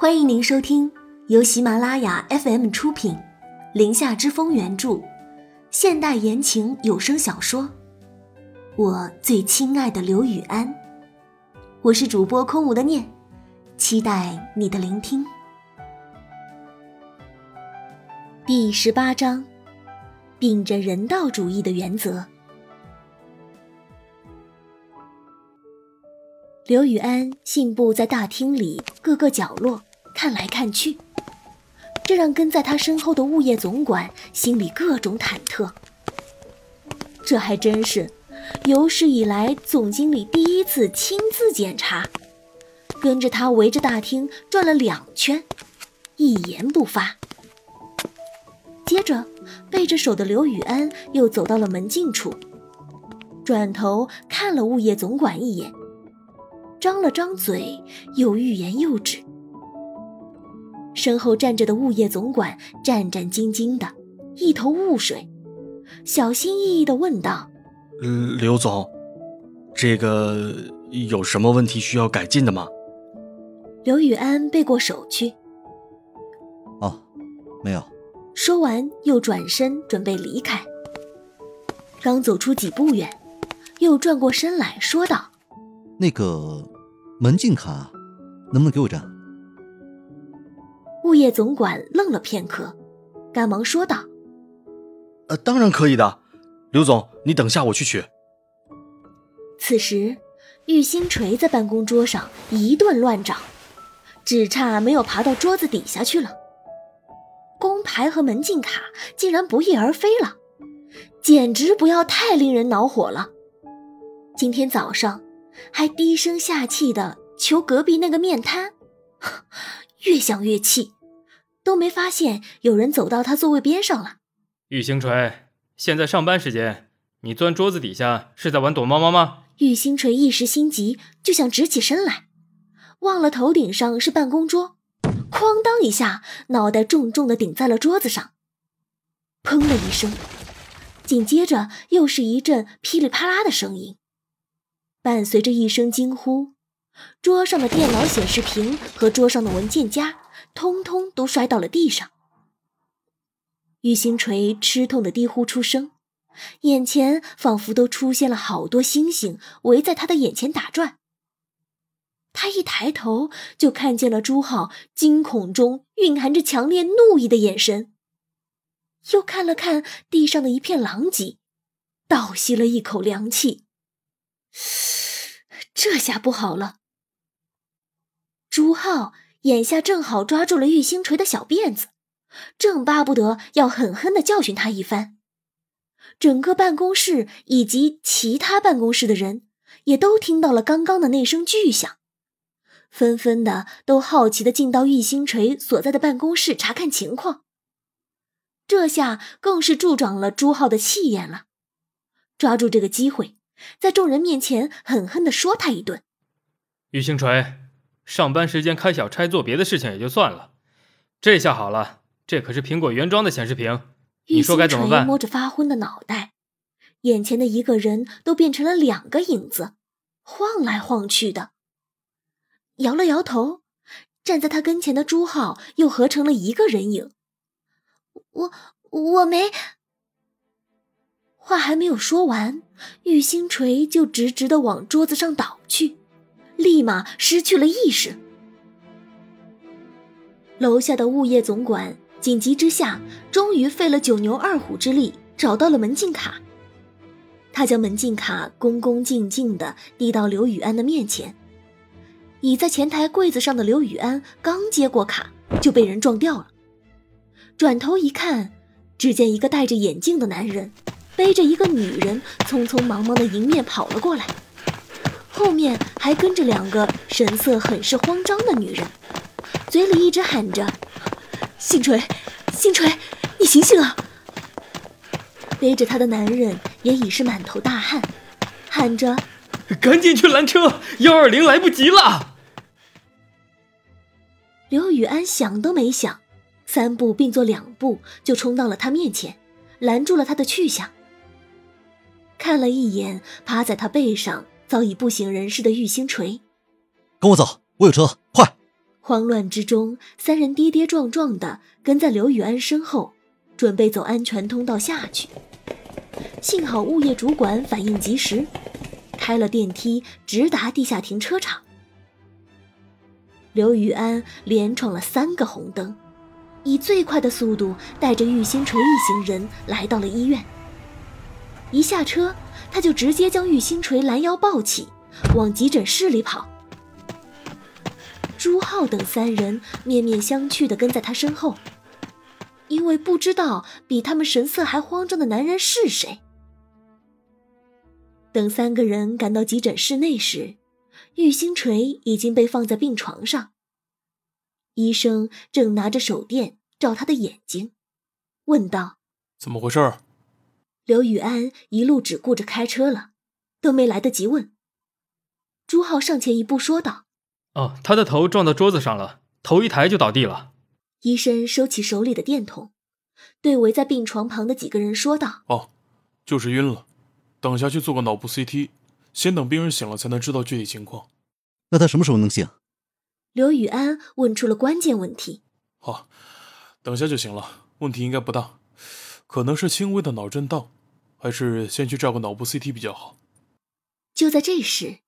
欢迎您收听由喜马拉雅 FM 出品，《林下之风》原著，现代言情有声小说《我最亲爱的刘雨安》。我是主播空无的念，期待你的聆听。第十八章，秉着人道主义的原则。刘雨安信步在大厅里各个角落看来看去，这让跟在他身后的物业总管心里各种忐忑。这还真是有史以来总经理第一次亲自检查，跟着他围着大厅转了两圈，一言不发。接着，背着手的刘雨安又走到了门禁处，转头看了物业总管一眼。张了张嘴，又欲言又止。身后站着的物业总管战战兢兢的，一头雾水，小心翼翼的问道：“刘总，这个有什么问题需要改进的吗？”刘宇安背过手去：“哦，没有。”说完，又转身准备离开。刚走出几步远，又转过身来说道。那个门禁卡能不能给我张？物业总管愣了片刻，赶忙说道：“呃，当然可以的，刘总，你等下我去取。”此时，玉星锤在办公桌上一顿乱找，只差没有爬到桌子底下去了。工牌和门禁卡竟然不翼而飞了，简直不要太令人恼火了。今天早上。还低声下气的求隔壁那个面瘫，越想越气，都没发现有人走到他座位边上了。玉星锤，现在上班时间，你钻桌子底下是在玩躲猫猫吗？玉星锤一时心急，就想直起身来，忘了头顶上是办公桌，哐当一下，脑袋重重的顶在了桌子上，砰的一声，紧接着又是一阵噼里啪啦的声音。伴随着一声惊呼，桌上的电脑显示屏和桌上的文件夹通通都摔到了地上。玉星锤吃痛的低呼出声，眼前仿佛都出现了好多星星围在他的眼前打转。他一抬头就看见了朱浩惊恐中蕴含着强烈怒意的眼神，又看了看地上的一片狼藉，倒吸了一口凉气。这下不好了！朱浩眼下正好抓住了玉星锤的小辫子，正巴不得要狠狠的教训他一番。整个办公室以及其他办公室的人也都听到了刚刚的那声巨响，纷纷的都好奇的进到玉星锤所在的办公室查看情况。这下更是助长了朱浩的气焰了，抓住这个机会。在众人面前狠狠地说他一顿。玉星锤，上班时间开小差做别的事情也就算了，这下好了，这可是苹果原装的显示屏，你说该怎么办？摸着发昏的脑袋，眼前的一个人都变成了两个影子，晃来晃去的。摇了摇头，站在他跟前的朱浩又合成了一个人影。我我没。话还没有说完，玉星锤就直直的往桌子上倒去，立马失去了意识。楼下的物业总管紧急之下，终于费了九牛二虎之力找到了门禁卡。他将门禁卡恭恭敬敬的递到刘雨安的面前。倚在前台柜子上的刘雨安刚接过卡，就被人撞掉了。转头一看，只见一个戴着眼镜的男人。背着一个女人，匆匆忙忙的迎面跑了过来，后面还跟着两个神色很是慌张的女人，嘴里一直喊着：“星锤，星锤，你醒醒啊！”背着他的男人也已是满头大汗，喊着：“赶紧去拦车，幺二零来不及了！”刘雨安想都没想，三步并作两步就冲到了他面前，拦住了他的去向。看了一眼趴在他背上早已不省人事的玉星锤，跟我走，我有车，快！慌乱之中，三人跌跌撞撞的跟在刘雨安身后，准备走安全通道下去。幸好物业主管反应及时，开了电梯直达地下停车场。刘雨安连闯了三个红灯，以最快的速度带着玉星锤一行人来到了医院。一下车，他就直接将玉星锤拦腰抱起，往急诊室里跑。朱浩等三人面面相觑地跟在他身后，因为不知道比他们神色还慌张的男人是谁。等三个人赶到急诊室内时，玉星锤已经被放在病床上。医生正拿着手电照他的眼睛，问道：“怎么回事？”刘雨安一路只顾着开车了，都没来得及问。朱浩上前一步说道。哦，他的头撞到桌子上了，头一抬就倒地了。医生收起手里的电筒，对围在病床旁的几个人说道：“哦，就是晕了，等下去做个脑部 CT，先等病人醒了才能知道具体情况。”那他什么时候能醒？刘宇安问出了关键问题。好，等下就行了，问题应该不大，可能是轻微的脑震荡，还是先去照个脑部 CT 比较好。就在这时。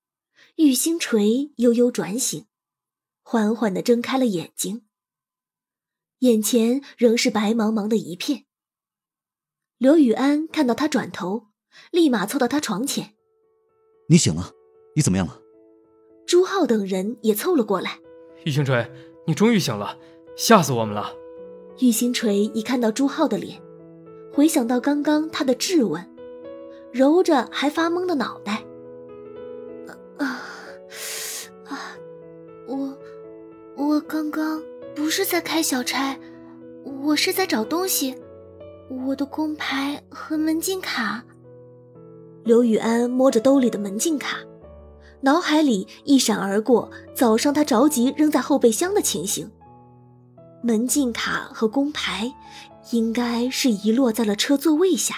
玉星锤悠悠转醒，缓缓的睁开了眼睛。眼前仍是白茫茫的一片。刘宇安看到他转头，立马凑到他床前：“你醒了，你怎么样了？”朱浩等人也凑了过来：“玉星锤，你终于醒了，吓死我们了！”玉星锤一看到朱浩的脸，回想到刚刚他的质问，揉着还发懵的脑袋。啊啊！我我刚刚不是在开小差，我是在找东西，我的工牌和门禁卡。刘雨安摸着兜里的门禁卡，脑海里一闪而过早上他着急扔在后备箱的情形。门禁卡和工牌应该是遗落在了车座位下。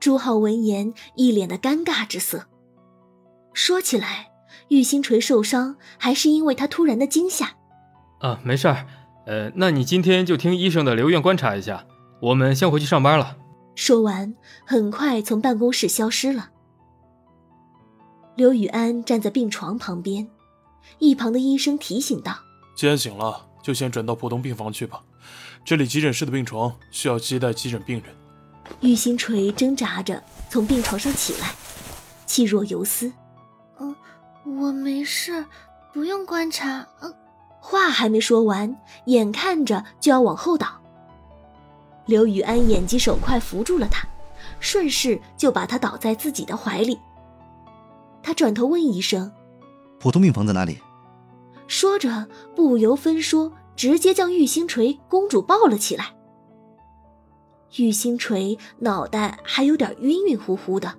朱浩闻言，一脸的尴尬之色。说起来，玉星锤受伤还是因为他突然的惊吓。啊，没事儿。呃，那你今天就听医生的留院观察一下。我们先回去上班了。说完，很快从办公室消失了。刘宇安站在病床旁边，一旁的医生提醒道：“既然醒了，就先转到普通病房去吧。这里急诊室的病床需要接待急诊病人。”玉星锤挣扎着从病床上起来，气若游丝。嗯，我没事，不用观察。嗯，话还没说完，眼看着就要往后倒。刘雨安眼疾手快扶住了他，顺势就把他倒在自己的怀里。他转头问医生：“普通病房在哪里？”说着不由分说，直接将玉星锤公主抱了起来。玉星锤脑袋还有点晕晕乎乎的，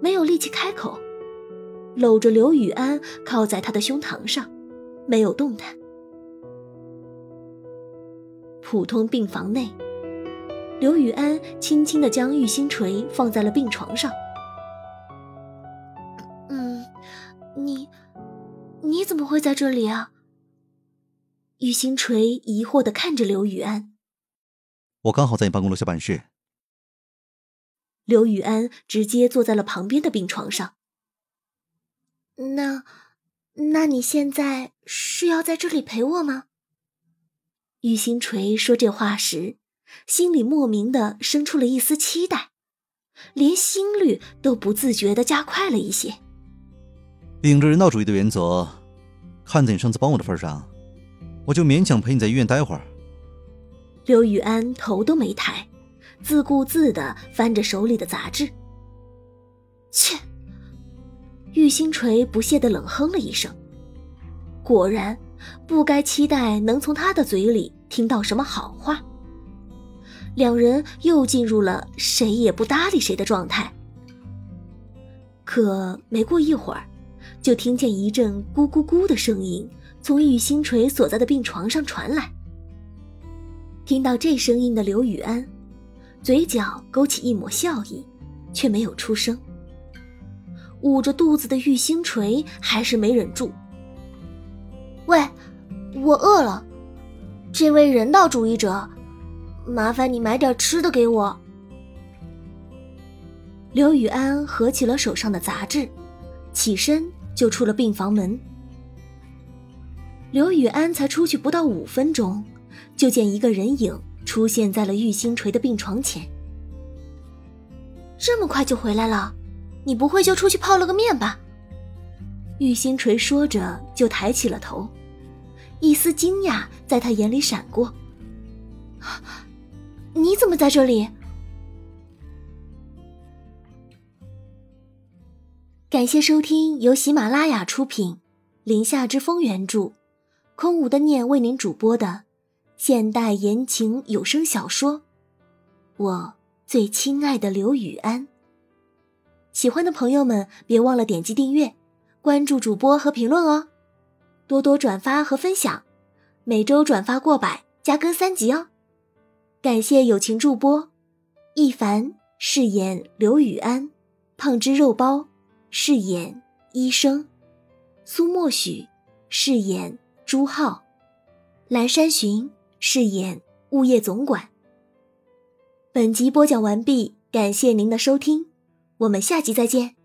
没有力气开口。搂着刘雨安，靠在他的胸膛上，没有动弹。普通病房内，刘雨安轻轻的将玉星锤放在了病床上。你怎么会在这里啊？玉星锤疑惑的看着刘雨安。我刚好在你办公楼下办事。刘雨安直接坐在了旁边的病床上。那，那你现在是要在这里陪我吗？玉星锤说这话时，心里莫名的生出了一丝期待，连心率都不自觉的加快了一些。秉着人道主义的原则，看在你上次帮我的份上，我就勉强陪你在医院待会儿。刘雨安头都没抬，自顾自的翻着手里的杂志。切。玉星锤不屑的冷哼了一声，果然，不该期待能从他的嘴里听到什么好话。两人又进入了谁也不搭理谁的状态。可没过一会儿，就听见一阵咕咕咕的声音从玉星锤所在的病床上传来。听到这声音的刘雨安，嘴角勾起一抹笑意，却没有出声。捂着肚子的玉星锤还是没忍住。喂，我饿了。这位人道主义者，麻烦你买点吃的给我。刘雨安合起了手上的杂志，起身就出了病房门。刘雨安才出去不到五分钟，就见一个人影出现在了玉星锤的病床前。这么快就回来了？你不会就出去泡了个面吧？玉星锤说着，就抬起了头，一丝惊讶在他眼里闪过。你怎么在这里？感谢收听由喜马拉雅出品，《林下之风》原著，空无的念为您主播的现代言情有声小说《我最亲爱的刘雨安》。喜欢的朋友们，别忘了点击订阅。关注主播和评论哦，多多转发和分享，每周转发过百加更三集哦。感谢友情助播，一凡饰演刘雨安，胖汁肉包饰演医生，苏墨许饰演朱浩，蓝山寻饰演物业总管。本集播讲完毕，感谢您的收听，我们下集再见。